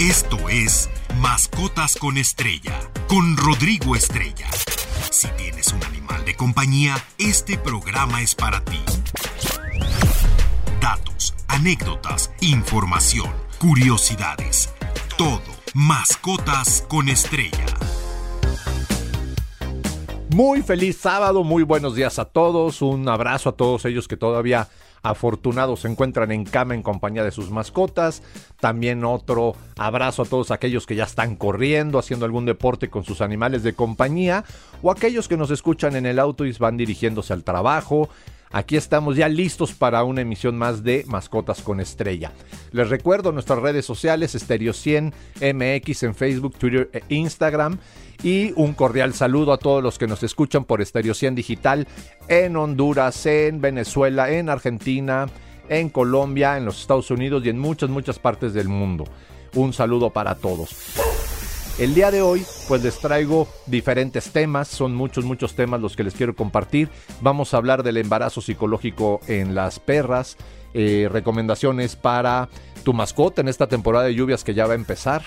Esto es Mascotas con Estrella, con Rodrigo Estrella. Si tienes un animal de compañía, este programa es para ti. Datos, anécdotas, información, curiosidades. Todo. Mascotas con Estrella. Muy feliz sábado, muy buenos días a todos, un abrazo a todos ellos que todavía afortunados se encuentran en cama en compañía de sus mascotas. También otro abrazo a todos aquellos que ya están corriendo, haciendo algún deporte con sus animales de compañía o aquellos que nos escuchan en el auto y van dirigiéndose al trabajo. Aquí estamos ya listos para una emisión más de Mascotas con Estrella. Les recuerdo nuestras redes sociales, Stereo 100 MX en Facebook, Twitter e Instagram. Y un cordial saludo a todos los que nos escuchan por Stereo 100 Digital en Honduras, en Venezuela, en Argentina, en Colombia, en los Estados Unidos y en muchas, muchas partes del mundo. Un saludo para todos. El día de hoy, pues les traigo diferentes temas, son muchos, muchos temas los que les quiero compartir. Vamos a hablar del embarazo psicológico en las perras, eh, recomendaciones para tu mascota en esta temporada de lluvias que ya va a empezar.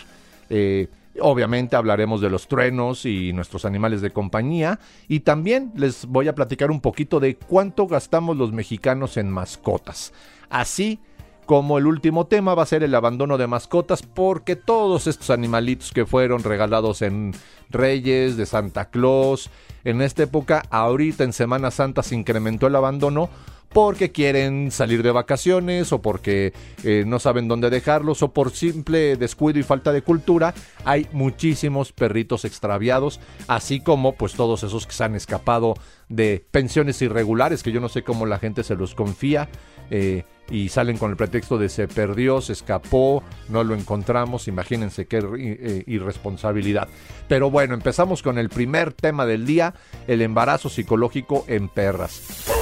Eh, obviamente hablaremos de los truenos y nuestros animales de compañía. Y también les voy a platicar un poquito de cuánto gastamos los mexicanos en mascotas. Así como el último tema va a ser el abandono de mascotas porque todos estos animalitos que fueron regalados en Reyes, de Santa Claus, en esta época, ahorita en Semana Santa se incrementó el abandono porque quieren salir de vacaciones o porque eh, no saben dónde dejarlos o por simple descuido y falta de cultura, hay muchísimos perritos extraviados, así como pues todos esos que se han escapado de pensiones irregulares, que yo no sé cómo la gente se los confía. Eh, y salen con el pretexto de se perdió, se escapó, no lo encontramos, imagínense qué eh, irresponsabilidad. Pero bueno, empezamos con el primer tema del día, el embarazo psicológico en perras.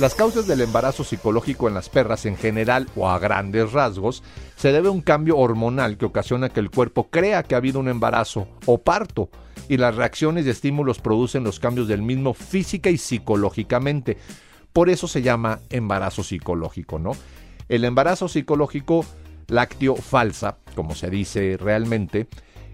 Las causas del embarazo psicológico en las perras en general o a grandes rasgos se debe a un cambio hormonal que ocasiona que el cuerpo crea que ha habido un embarazo o parto y las reacciones y estímulos producen los cambios del mismo física y psicológicamente. Por eso se llama embarazo psicológico, ¿no? El embarazo psicológico lácteo falsa, como se dice realmente,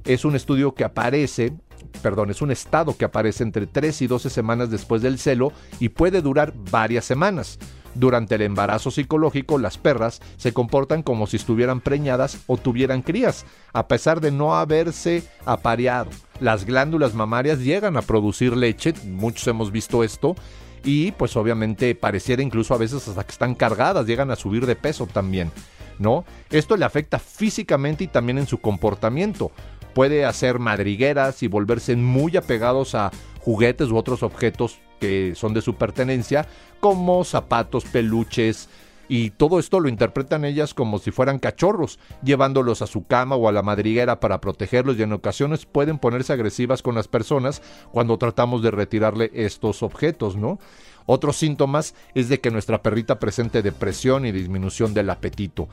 es un estudio que aparece, perdón, es un estado que aparece entre 3 y 12 semanas después del celo y puede durar varias semanas. Durante el embarazo psicológico, las perras se comportan como si estuvieran preñadas o tuvieran crías, a pesar de no haberse apareado. Las glándulas mamarias llegan a producir leche, muchos hemos visto esto, y pues obviamente pareciera incluso a veces hasta que están cargadas, llegan a subir de peso también, ¿no? Esto le afecta físicamente y también en su comportamiento. Puede hacer madrigueras y volverse muy apegados a juguetes u otros objetos que son de su pertenencia, como zapatos, peluches, y todo esto lo interpretan ellas como si fueran cachorros, llevándolos a su cama o a la madriguera para protegerlos y en ocasiones pueden ponerse agresivas con las personas cuando tratamos de retirarle estos objetos, ¿no? Otros síntomas es de que nuestra perrita presente depresión y disminución del apetito.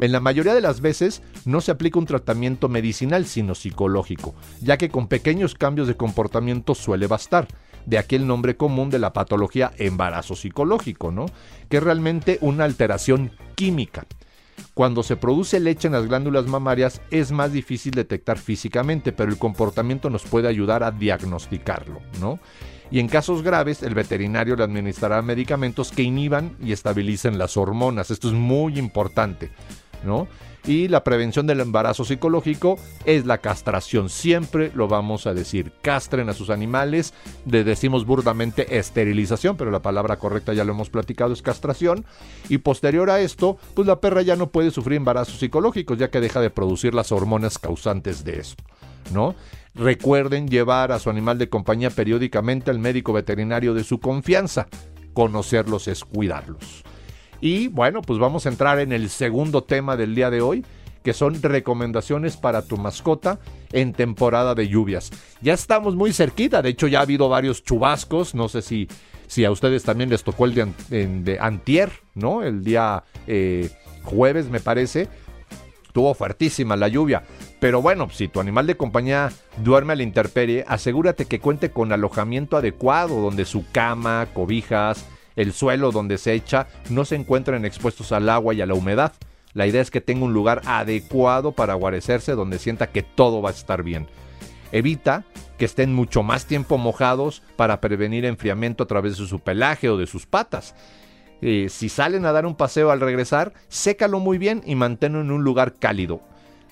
En la mayoría de las veces no se aplica un tratamiento medicinal sino psicológico, ya que con pequeños cambios de comportamiento suele bastar de aquel nombre común de la patología embarazo psicológico, ¿no? Que es realmente una alteración química. Cuando se produce leche en las glándulas mamarias es más difícil detectar físicamente, pero el comportamiento nos puede ayudar a diagnosticarlo, ¿no? Y en casos graves, el veterinario le administrará medicamentos que inhiban y estabilicen las hormonas. Esto es muy importante, Y la prevención del embarazo psicológico es la castración. Siempre lo vamos a decir. Castren a sus animales. Le decimos burdamente esterilización, pero la palabra correcta ya lo hemos platicado, es castración. Y posterior a esto, pues la perra ya no puede sufrir embarazos psicológicos, ya que deja de producir las hormonas causantes de esto. ¿No? Recuerden llevar a su animal de compañía periódicamente al médico veterinario de su confianza. Conocerlos es cuidarlos. Y bueno, pues vamos a entrar en el segundo tema del día de hoy, que son recomendaciones para tu mascota en temporada de lluvias. Ya estamos muy cerquita, de hecho ya ha habido varios chubascos, no sé si, si a ustedes también les tocó el de, antier, ¿no? El día eh, jueves me parece. Estuvo fuertísima la lluvia. Pero bueno, si tu animal de compañía duerme a la intemperie, asegúrate que cuente con alojamiento adecuado, donde su cama, cobijas, el suelo donde se echa no se encuentren expuestos al agua y a la humedad. La idea es que tenga un lugar adecuado para guarecerse donde sienta que todo va a estar bien. Evita que estén mucho más tiempo mojados para prevenir enfriamiento a través de su pelaje o de sus patas. Eh, si salen a dar un paseo al regresar, sécalo muy bien y manténlo en un lugar cálido.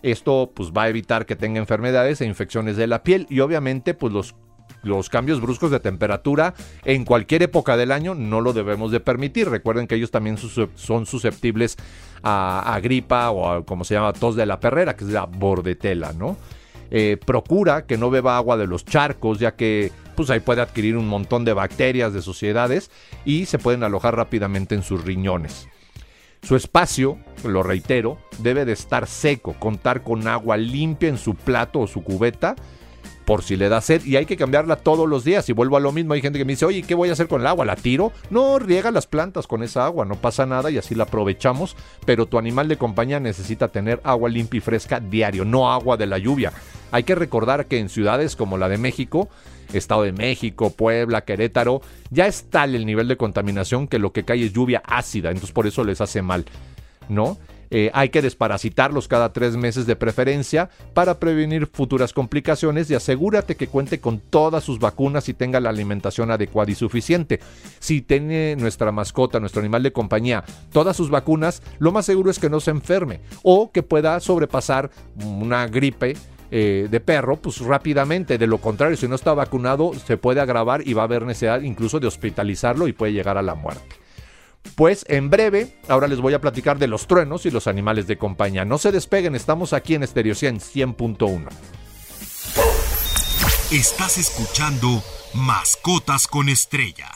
Esto pues va a evitar que tenga enfermedades e infecciones de la piel y obviamente pues los los cambios bruscos de temperatura en cualquier época del año no lo debemos de permitir. Recuerden que ellos también son susceptibles a, gripa o a, como se llama, tos de la perrera, que es la bordetela, ¿no? Eh, procura que no beba agua de los charcos, ya que pues ahí puede adquirir un montón de bacterias, de suciedades y se pueden alojar rápidamente en sus riñones. Su espacio, lo reitero, debe de estar seco, contar con agua limpia en su plato o su cubeta por si le da sed y hay que cambiarla todos los días. Y vuelvo a lo mismo, hay gente que me dice, oye, ¿qué voy a hacer con el agua? ¿La tiro? No, riega las plantas con esa agua, no pasa nada y así la aprovechamos, pero tu animal de compañía necesita tener agua limpia y fresca diario, no agua de la lluvia. Hay que recordar que en ciudades como la de México, Estado de México, Puebla, Querétaro, ya es tal el nivel de contaminación que lo que cae es lluvia ácida, entonces por eso les hace mal, ¿no? Eh, hay que desparasitarlos cada tres meses de preferencia para prevenir futuras complicaciones y asegúrate que cuente con todas sus vacunas y tenga la alimentación adecuada y suficiente. Si tiene nuestra mascota, nuestro animal de compañía, todas sus vacunas, lo más seguro es que no se enferme o que pueda sobrepasar una gripe eh, de perro, pues rápidamente. De lo contrario, si no está vacunado, se puede agravar y va a haber necesidad incluso de hospitalizarlo y puede llegar a la muerte. Pues en breve, ahora les voy a platicar de los truenos y los animales de compañía. No se despeguen, estamos aquí en Stereo 100.1. Estás escuchando Mascotas con Estrella.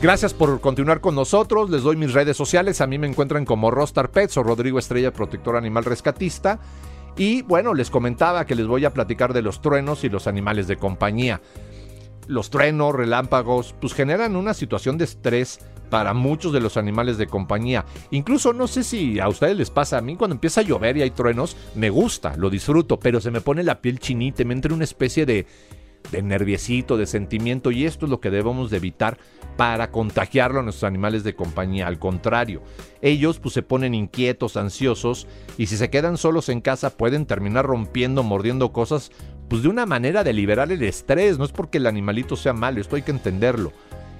Gracias por continuar con nosotros. Les doy mis redes sociales. A mí me encuentran como Rostar Pets o Rodrigo Estrella, protector animal rescatista. Y bueno, les comentaba que les voy a platicar de los truenos y los animales de compañía los truenos, relámpagos, pues generan una situación de estrés para muchos de los animales de compañía. Incluso no sé si a ustedes les pasa, a mí cuando empieza a llover y hay truenos, me gusta, lo disfruto, pero se me pone la piel chinita, me entra una especie de, de de sentimiento, y esto es lo que debemos de evitar para contagiarlo a nuestros animales de compañía. Al contrario, ellos pues se ponen inquietos, ansiosos, y si se quedan solos en casa pueden terminar rompiendo, mordiendo cosas pues de una manera de liberar el estrés, no es porque el animalito sea malo, esto hay que entenderlo.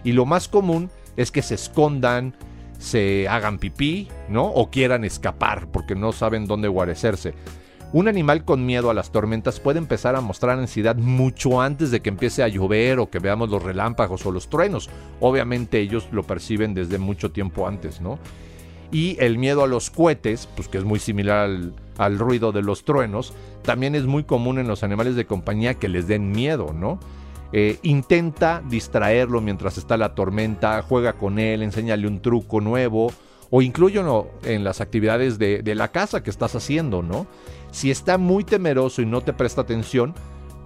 Y lo más común es que se escondan, se hagan pipí, ¿no? O quieran escapar porque no saben dónde guarecerse. Un animal con miedo a las tormentas puede empezar a mostrar ansiedad mucho antes de que empiece a llover o que veamos los relámpagos o los truenos. Obviamente ellos lo perciben desde mucho tiempo antes, ¿no? Y el miedo a los cohetes, pues que es muy similar al, ruido de los truenos, también es muy común en los animales de compañía que les den miedo, ¿no? Eh, intenta distraerlo mientras está la tormenta, juega con él, enséñale un truco nuevo o incluyo en las actividades de, de, la casa que estás haciendo, ¿no? Si está muy temeroso y no te presta atención,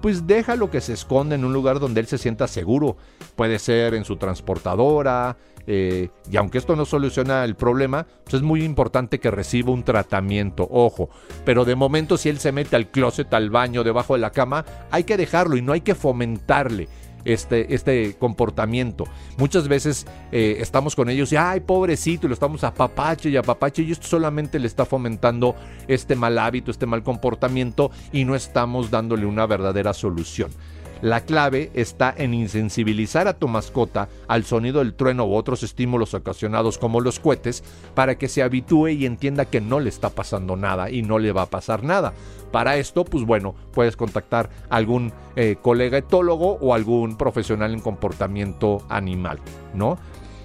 pues déjalo que se esconda en un lugar donde él se sienta seguro. Puede ser en su transportadora, eh, y aunque esto no soluciona el problema, pues es muy importante que reciba un tratamiento, ojo. Pero de momento si él se mete al closet, al baño, debajo de la cama, hay que dejarlo y no hay que fomentarle. Este, este comportamiento. Muchas veces eh, estamos con ellos y, ay, pobrecito, y lo estamos apapache y apapache, y esto solamente le está fomentando este mal hábito, este mal comportamiento, y no estamos dándole una verdadera solución. La clave está en insensibilizar a tu mascota al sonido del trueno u otros estímulos ocasionados como los cohetes para que se habitúe y entienda que no le está pasando nada y no le va a pasar nada. Para esto, pues bueno, puedes contactar a algún eh, colega etólogo o algún profesional en comportamiento animal, ¿no?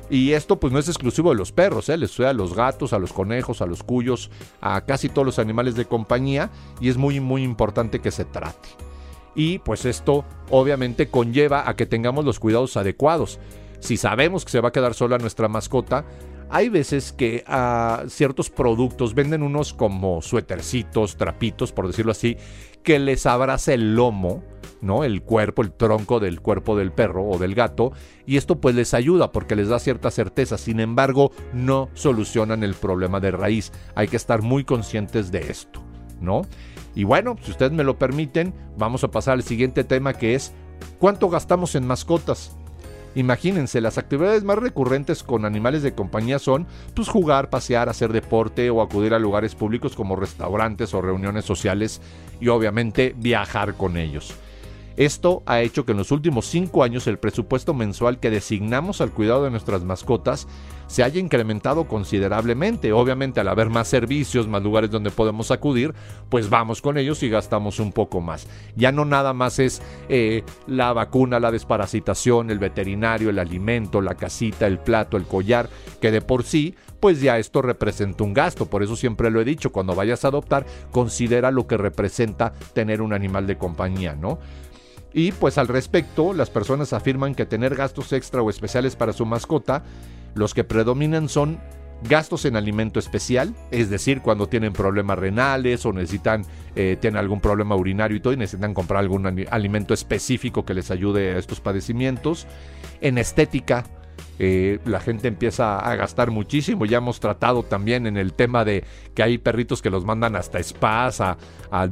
Y esto pues no es exclusivo de los perros, ¿eh? les sucede a los gatos, a los conejos, a los cuyos, a casi todos los animales de compañía y es muy muy importante que se trate y pues esto obviamente conlleva a que tengamos los cuidados adecuados. Si sabemos que se va a quedar sola nuestra mascota, hay veces que a ah, ciertos productos venden unos como suétercitos, trapitos, por decirlo así, que les abraza el lomo, ¿no? El cuerpo, el tronco del cuerpo del perro o del gato, y esto pues les ayuda porque les da cierta certeza. Sin embargo, no solucionan el problema de raíz. Hay que estar muy conscientes de esto, ¿no? Y bueno, si ustedes me lo permiten, vamos a pasar al siguiente tema que es ¿cuánto gastamos en mascotas? Imagínense, las actividades más recurrentes con animales de compañía son pues jugar, pasear, hacer deporte o acudir a lugares públicos como restaurantes o reuniones sociales y obviamente viajar con ellos. Esto ha hecho que en los últimos cinco años el presupuesto mensual que designamos al cuidado de nuestras mascotas se haya incrementado considerablemente. Obviamente al haber más servicios, más lugares donde podemos acudir, pues vamos con ellos y gastamos un poco más. Ya no nada más es eh, la vacuna, la desparasitación, el veterinario, el alimento, la casita, el plato, el collar, que de por sí pues ya esto representa un gasto. Por eso siempre lo he dicho, cuando vayas a adoptar, considera lo que representa tener un animal de compañía, ¿no? Y pues al respecto, las personas afirman que tener gastos extra o especiales para su mascota, los que predominan son gastos en alimento especial, es decir, cuando tienen problemas renales o necesitan, eh, tienen algún problema urinario y todo y necesitan comprar algún alimento específico que les ayude a estos padecimientos, en estética, eh, la gente empieza a gastar muchísimo. Ya hemos tratado también en el tema de que hay perritos que los mandan hasta spas, a,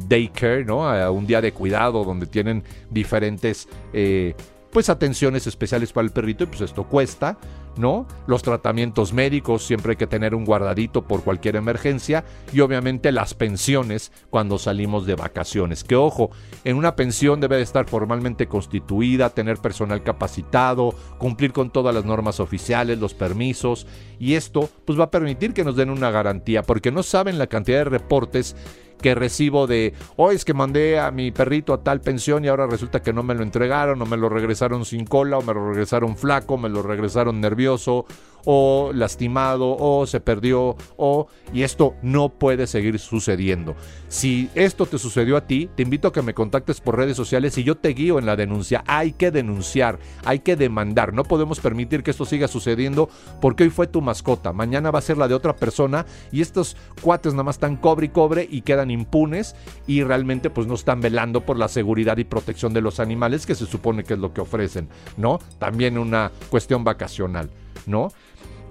daycare, ¿no? A un día de cuidado donde tienen diferentes eh, pues atenciones especiales para el perrito y pues esto cuesta. ¿No? Los tratamientos médicos, siempre hay que tener un guardadito por cualquier emergencia y obviamente las pensiones cuando salimos de vacaciones. Que ojo, en una pensión debe de estar formalmente constituida, tener personal capacitado, cumplir con todas las normas oficiales, los permisos y esto pues va a permitir que nos den una garantía porque no saben la cantidad de reportes que recibo de, hoy es que mandé a mi perrito a tal pensión y ahora resulta que no me lo entregaron, o me lo regresaron sin cola, o me lo regresaron flaco, me lo regresaron nervioso, o lastimado o se perdió o y esto no puede seguir sucediendo. Si esto te sucedió a ti, te invito a que me contactes por redes sociales y yo te guío en la denuncia. Hay que denunciar, hay que demandar. No podemos permitir que esto siga sucediendo porque hoy fue tu mascota, mañana va a ser la de otra persona y estos cuates nada más están cobre y cobre y quedan impunes y realmente pues no están velando por la seguridad y protección de los animales que se supone que es lo que ofrecen, ¿no? También una cuestión vacacional, ¿no?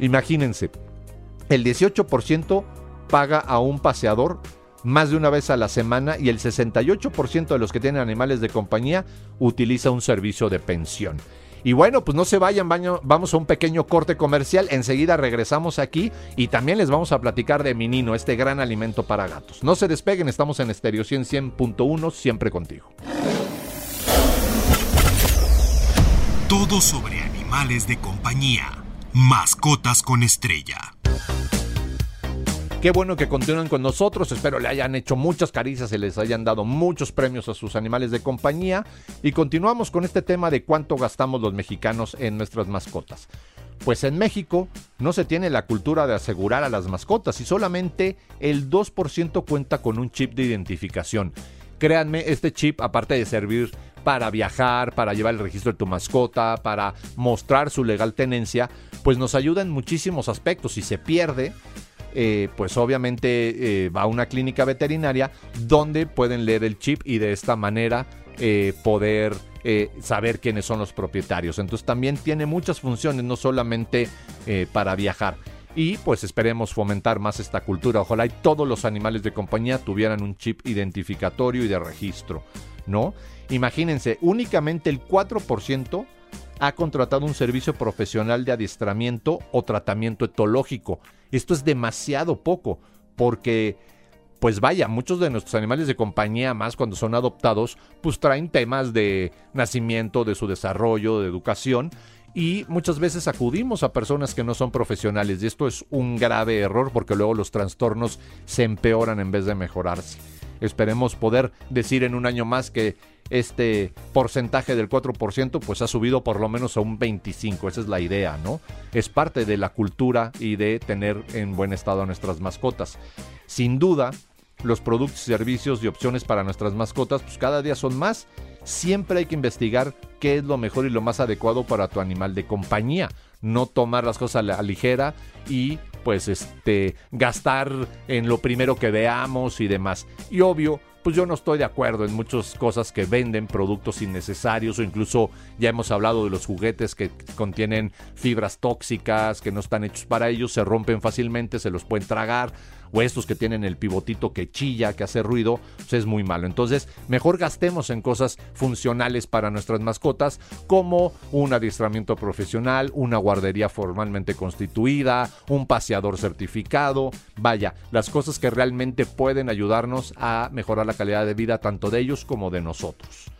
Imagínense, el 18% paga a un paseador más de una vez a la semana y el 68% de los que tienen animales de compañía utiliza un servicio de pensión. Y bueno, pues no se vayan, vamos a un pequeño corte comercial, enseguida regresamos aquí y también les vamos a platicar de Minino, este gran alimento para gatos. No se despeguen, estamos en Estéreo 100.1, siempre contigo. Todo sobre animales de compañía. Mascotas con estrella. Qué bueno que continúen con nosotros, espero le hayan hecho muchas caricias y les hayan dado muchos premios a sus animales de compañía. Y continuamos con este tema de cuánto gastamos los mexicanos en nuestras mascotas. Pues en México no se tiene la cultura de asegurar a las mascotas y solamente el 2% cuenta con un chip de identificación. Créanme, este chip, aparte de servir para viajar, para llevar el registro de tu mascota, para mostrar su legal tenencia, pues nos ayuda en muchísimos aspectos. Si se pierde, eh, pues obviamente eh, va a una clínica veterinaria donde pueden leer el chip y de esta manera eh, poder saber quiénes son los propietarios. Entonces también tiene muchas funciones, no solamente para viajar. Y pues esperemos fomentar más esta cultura. Ojalá y todos los animales de compañía tuvieran un chip identificatorio y de registro, ¿no? Imagínense, únicamente el 4% ha contratado un servicio profesional de adiestramiento o tratamiento etológico. Esto es demasiado poco, porque, pues vaya, muchos de nuestros animales de compañía, más cuando son adoptados, pues traen temas de nacimiento, de su desarrollo, de educación, y muchas veces acudimos a personas que no son profesionales, y esto es un grave error porque luego los trastornos se empeoran en vez de mejorarse. Esperemos poder decir en un año más que este porcentaje del 4% pues ha subido por lo menos a un 25, esa es la idea, ¿no? Es parte de la cultura y de tener en buen estado a nuestras mascotas. Sin duda, los productos, servicios y opciones para nuestras mascotas pues cada día son más. Siempre hay que investigar qué es lo mejor y lo más adecuado para tu animal de compañía. No tomar las cosas a la ligera y pues este gastar en lo primero que veamos y demás. Y obvio, pues yo no estoy de acuerdo en muchas cosas que venden productos innecesarios o incluso ya hemos hablado de los juguetes que contienen fibras tóxicas que no están hechos para ellos, se rompen fácilmente, se los pueden tragar o estos que tienen el pivotito que chilla, que hace ruido, pues es muy malo. Entonces, mejor gastemos en cosas funcionales para nuestras mascotas, como un adiestramiento profesional, una guardería formalmente constituida, un paseador certificado, vaya, las cosas que realmente pueden ayudarnos a mejorar la calidad de vida tanto de ellos como de nosotros.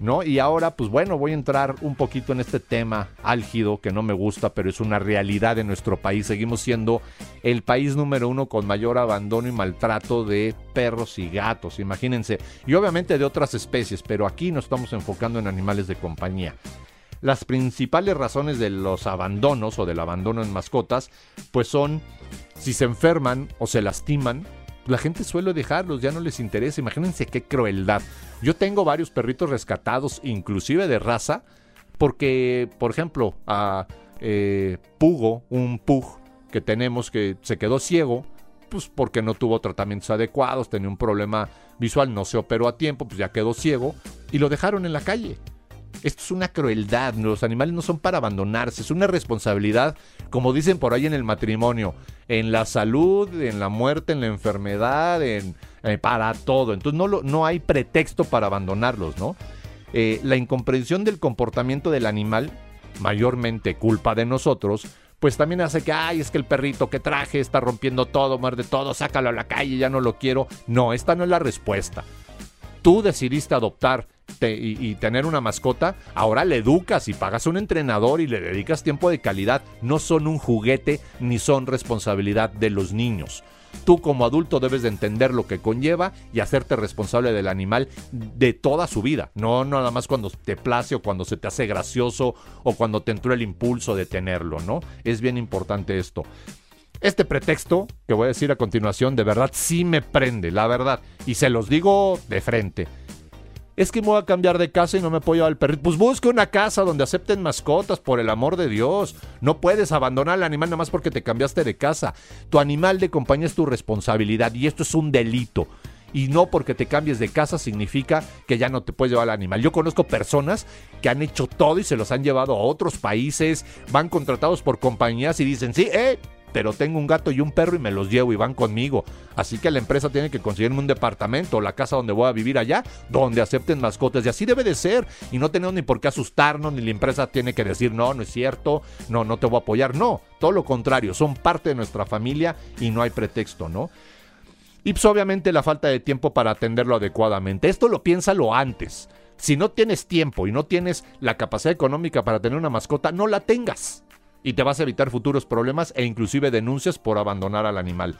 ¿No? Y ahora, pues bueno, voy a entrar un poquito en este tema álgido que no me gusta, pero es una realidad de nuestro país. Seguimos siendo el país número uno con mayor abandono y maltrato de perros y gatos, imagínense. Y obviamente de otras especies, pero aquí nos estamos enfocando en animales de compañía. Las principales razones de los abandonos o del abandono en mascotas, pues son si se enferman o se lastiman, la gente suele dejarlos, ya no les interesa. Imagínense qué crueldad. Yo tengo varios perritos rescatados, inclusive de raza, porque, por ejemplo, a eh, Pugo, un Pug que tenemos que se quedó ciego, pues porque no tuvo tratamientos adecuados, tenía un problema visual, no se operó a tiempo, pues ya quedó ciego y lo dejaron en la calle. Esto es una crueldad, los animales no son para abandonarse, es una responsabilidad, como dicen por ahí en el matrimonio, en la salud, en la muerte, en la enfermedad, en, eh, para todo. Entonces no, no hay pretexto para abandonarlos, ¿no? Eh, la incomprensión del comportamiento del animal, mayormente culpa de nosotros, pues también hace que, ay, es que el perrito que traje está rompiendo todo, muerde todo, sácalo a la calle, ya no lo quiero. No, esta no es la respuesta. Tú decidiste adoptar y, tener una mascota, ahora le educas y pagas un entrenador y le dedicas tiempo de calidad. No son un juguete ni son responsabilidad de los niños. Tú como adulto debes de entender lo que conlleva y hacerte responsable del animal de toda su vida. No nada más cuando te place o cuando se te hace gracioso o cuando te entró el impulso de tenerlo, ¿no? Es bien importante esto. Este pretexto que voy a decir a continuación de verdad sí me prende, la verdad. Y se los digo de frente es que me voy a cambiar de casa y no me llevar al perrito. Pues busque una casa donde acepten mascotas, por el amor de Dios. No puedes abandonar al animal nada más porque te cambiaste de casa. Tu animal de compañía es tu responsabilidad y esto es un delito. Y no porque te cambies de casa significa que ya no te puedes llevar al animal. Yo conozco personas que han hecho todo y se los han llevado a otros países, van contratados por compañías y dicen, sí, eh, pero tengo un gato y un perro y me los llevo y van conmigo. Así que la empresa tiene que conseguirme un departamento o la casa donde voy a vivir allá, donde acepten mascotas. Y así debe de ser. Y no tenemos ni por qué asustarnos, ni la empresa tiene que decir, no, no es cierto, no, no te voy a apoyar. No, todo lo contrario, son parte de nuestra familia y no hay pretexto, ¿no? Y pues obviamente la falta de tiempo para atenderlo adecuadamente. Esto lo piénsalo antes. Si no tienes tiempo y no tienes la capacidad económica para tener una mascota, no la tengas y te vas a evitar futuros problemas e inclusive denuncias por abandonar al animal.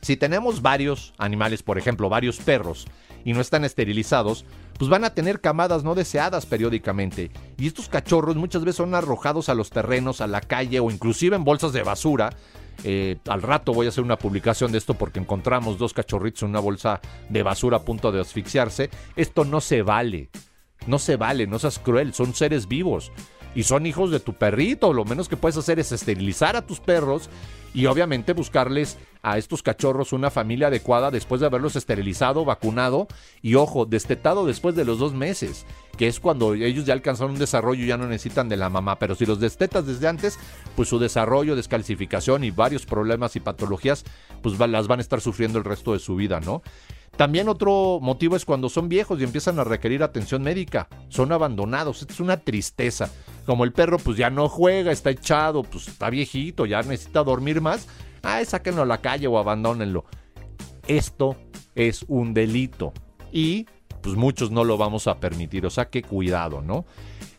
Si tenemos varios animales, por ejemplo, varios perros, y no están esterilizados, pues van a tener camadas no deseadas periódicamente. Y estos cachorros muchas veces son arrojados a los terrenos, a la calle o inclusive en bolsas de basura. Eh, al rato voy a hacer una publicación de esto porque encontramos dos cachorritos en una bolsa de basura a punto de asfixiarse. Esto no se vale. No se vale, no seas cruel, son seres vivos y son hijos de tu perrito. Lo menos que puedes hacer es esterilizar a tus perros y obviamente buscarles a estos cachorros una familia adecuada después de haberlos esterilizado, vacunado y ojo, destetado después de los dos meses, que es cuando ellos ya alcanzaron un desarrollo y ya no necesitan de la mamá. Pero si los destetas desde antes, pues su desarrollo, descalcificación y varios problemas y patologías, pues las van a estar sufriendo el resto de su vida, ¿no? También otro motivo es cuando son viejos y empiezan a requerir atención médica. Son abandonados. Es una tristeza. Como el perro pues ya no juega, está echado, pues está viejito, ya necesita dormir más. Ay, sáquenlo a la calle o abandónenlo. Esto es un delito. Y pues muchos no lo vamos a permitir. O sea que cuidado, ¿no?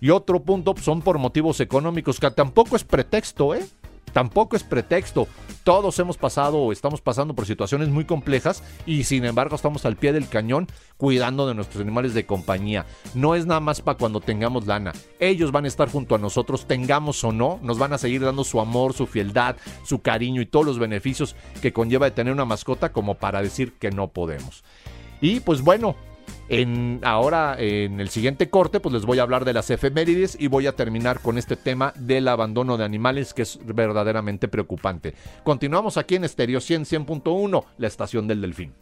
Y otro punto pues, son por motivos económicos, que tampoco es pretexto, ¿eh? Tampoco es pretexto. Todos hemos pasado o estamos pasando por situaciones muy complejas y sin embargo estamos al pie del cañón cuidando de nuestros animales de compañía. No es nada más para cuando tengamos lana. Ellos van a estar junto a nosotros, tengamos o no, nos van a seguir dando su amor, su fieldad, su cariño y todos los beneficios que conlleva de tener una mascota como para decir que no podemos. Y pues bueno, en, ahora, en el siguiente corte, pues les voy a hablar de las efemérides y voy a terminar con este tema del abandono de animales que es verdaderamente preocupante. Continuamos aquí en Estéreo 100 100.1, la estación del delfín.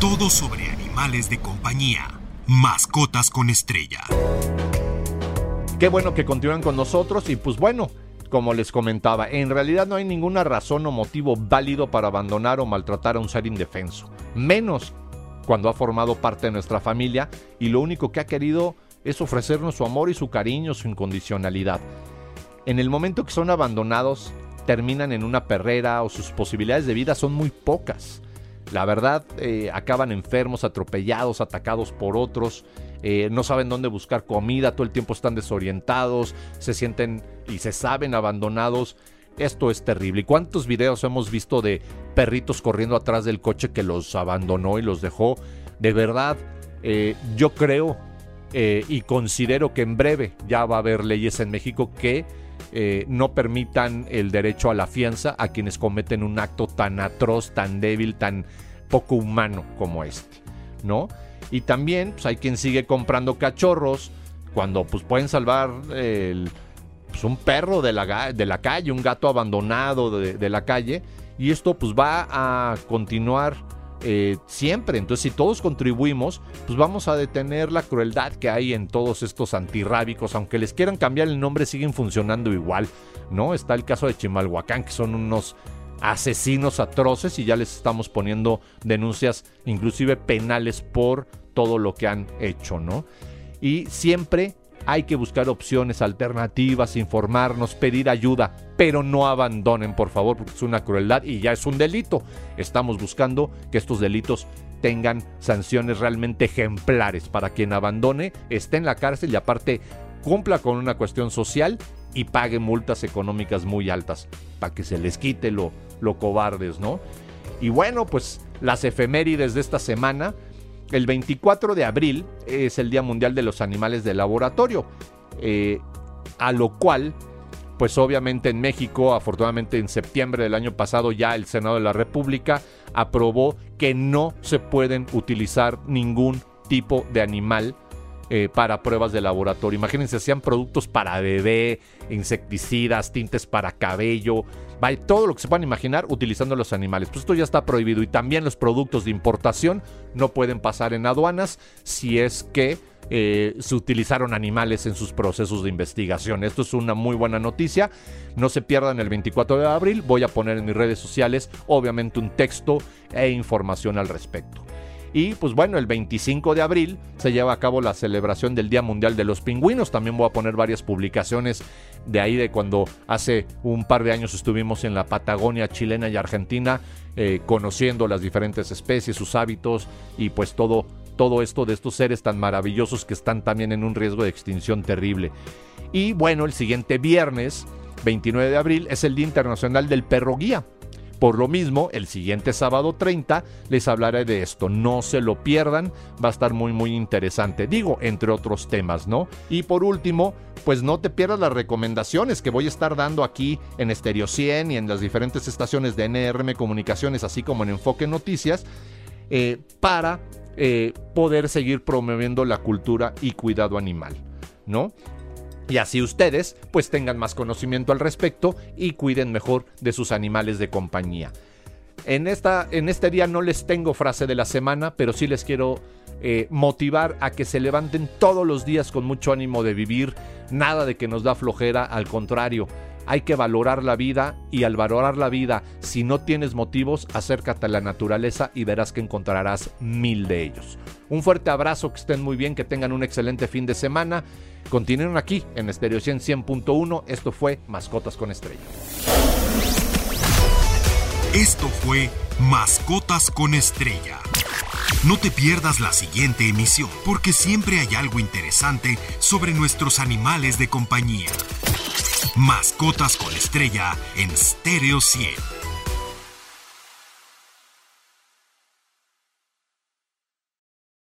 Todo sobre animales de compañía. Mascotas con estrella. Qué bueno que continúan con nosotros y pues bueno, como les comentaba, en realidad no hay ninguna razón o motivo válido para abandonar o maltratar a un ser indefenso, menos cuando ha formado parte de nuestra familia y lo único que ha querido es ofrecernos su amor y su cariño, su incondicionalidad. En el momento que son abandonados, terminan en una perrera o sus posibilidades de vida son muy pocas. La verdad, eh, acaban enfermos, atropellados, atacados por otros, eh, no saben dónde buscar comida, todo el tiempo están desorientados, se sienten y se saben abandonados. Esto es terrible. ¿Y cuántos videos hemos visto de perritos corriendo atrás del coche que los abandonó y los dejó? De verdad, eh, yo creo y considero que en breve ya va a haber leyes en México que eh, no permitan el derecho a la fianza a quienes cometen un acto tan atroz, tan débil, tan poco humano como este, ¿no? Y también pues, hay quien sigue comprando cachorros cuando pues pueden salvar pues, un perro de la, de la, calle, un gato abandonado de, la calle y esto pues va a continuar eh, siempre. Entonces, si todos contribuimos, pues vamos a detener la crueldad que hay en todos estos antirrábicos. Aunque les quieran cambiar el nombre, siguen funcionando igual, ¿no? Está el caso de Chimalhuacán, que son unos asesinos atroces y ya les estamos poniendo denuncias, inclusive penales, por todo lo que han hecho, ¿no? Y siempre hay que buscar opciones alternativas, informarnos, pedir ayuda, pero no abandonen, por favor, porque es una crueldad y ya es un delito. Estamos buscando que estos delitos tengan sanciones realmente ejemplares para quien abandone, esté en la cárcel y aparte cumpla con una cuestión social y pague multas económicas muy altas para que se les quite lo, lo cobardes, ¿no? Y bueno, pues las efemérides de esta semana el 24 de abril es el Día Mundial de los Animales de Laboratorio, eh, a lo cual, pues obviamente en México, afortunadamente en septiembre del año pasado ya el Senado de la República aprobó que no se pueden utilizar ningún tipo de animal eh, para pruebas de laboratorio. Imagínense, hacían productos para bebé, insecticidas, tintes para cabello, todo lo que se puedan imaginar utilizando los animales. Pues esto ya está prohibido y también los productos de importación no pueden pasar en aduanas si es que eh, se utilizaron animales en sus procesos de investigación. Esto es una muy buena noticia. No se pierdan el 24 de abril. Voy a poner en mis redes sociales obviamente un texto e información al respecto. Y pues bueno, el 25 de abril se lleva a cabo la celebración del Día Mundial de los Pingüinos. También voy a poner varias publicaciones de ahí de cuando hace un par de años estuvimos en la Patagonia chilena y argentina eh, conociendo las diferentes especies, sus hábitos y pues todo, todo esto de estos seres tan maravillosos que están también en un riesgo de extinción terrible. Y bueno, el siguiente viernes, 29 de abril, es el Día Internacional del Perro Guía. Por lo mismo, el siguiente sábado 30 les hablaré de esto. No se lo pierdan, va a estar muy muy interesante. Digo, entre otros temas, ¿no? Y por último, pues no te pierdas las recomendaciones que voy a estar dando aquí en Stereo 100 y en las diferentes estaciones de NRM Comunicaciones, así como en Enfoque Noticias, eh, para eh, poder seguir promoviendo la cultura y cuidado animal, ¿no? Y así ustedes pues tengan más conocimiento al respecto y cuiden mejor de sus animales de compañía. En, esta, en este día no les tengo frase de la semana, pero sí les quiero eh, motivar a que se levanten todos los días con mucho ánimo de vivir, nada de que nos da flojera, al contrario, hay que valorar la vida y al valorar la vida, si no tienes motivos, acércate a la naturaleza y verás que encontrarás mil de ellos. Un fuerte abrazo, que estén muy bien, que tengan un excelente fin de semana. Continúen aquí en Stereo 100.1. Esto fue Mascotas con Estrella. Esto fue Mascotas con Estrella. No te pierdas la siguiente emisión, porque siempre hay algo interesante sobre nuestros animales de compañía. Mascotas con estrella en Stereo 100.